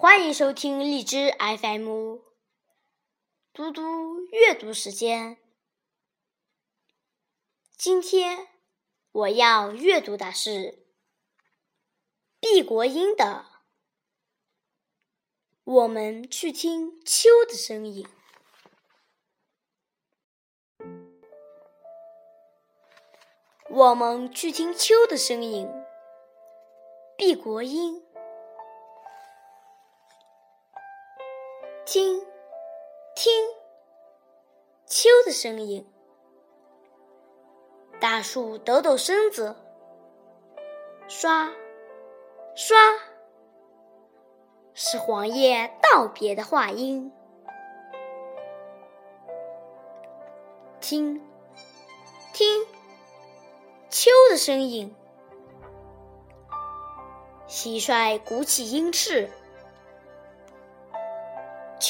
欢迎收听荔枝 FM，嘟嘟阅读时间。今天我要阅读的是毕国英的《我们去听秋的声音》。我们去听秋的声音。毕国英。听，听，秋的声音。大树抖抖身子，刷，刷，是黄叶道别的话音。听，听，秋的声音。蟋蟀鼓起鹰翅。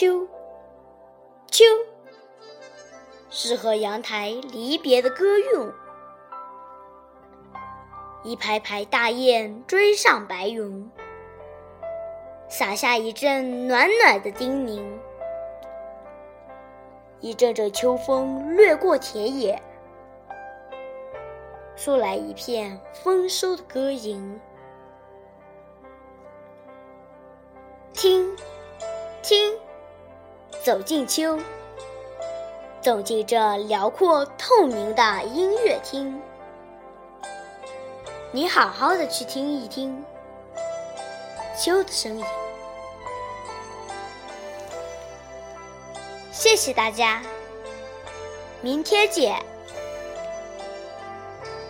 秋，秋，是和阳台离别的歌咏。一排排大雁追上白云，洒下一阵暖暖的叮咛。一阵阵秋风掠过田野，送来一片丰收的歌吟。走进秋，走进这辽阔透明的音乐厅，你好好的去听一听秋的声音。谢谢大家，明天见。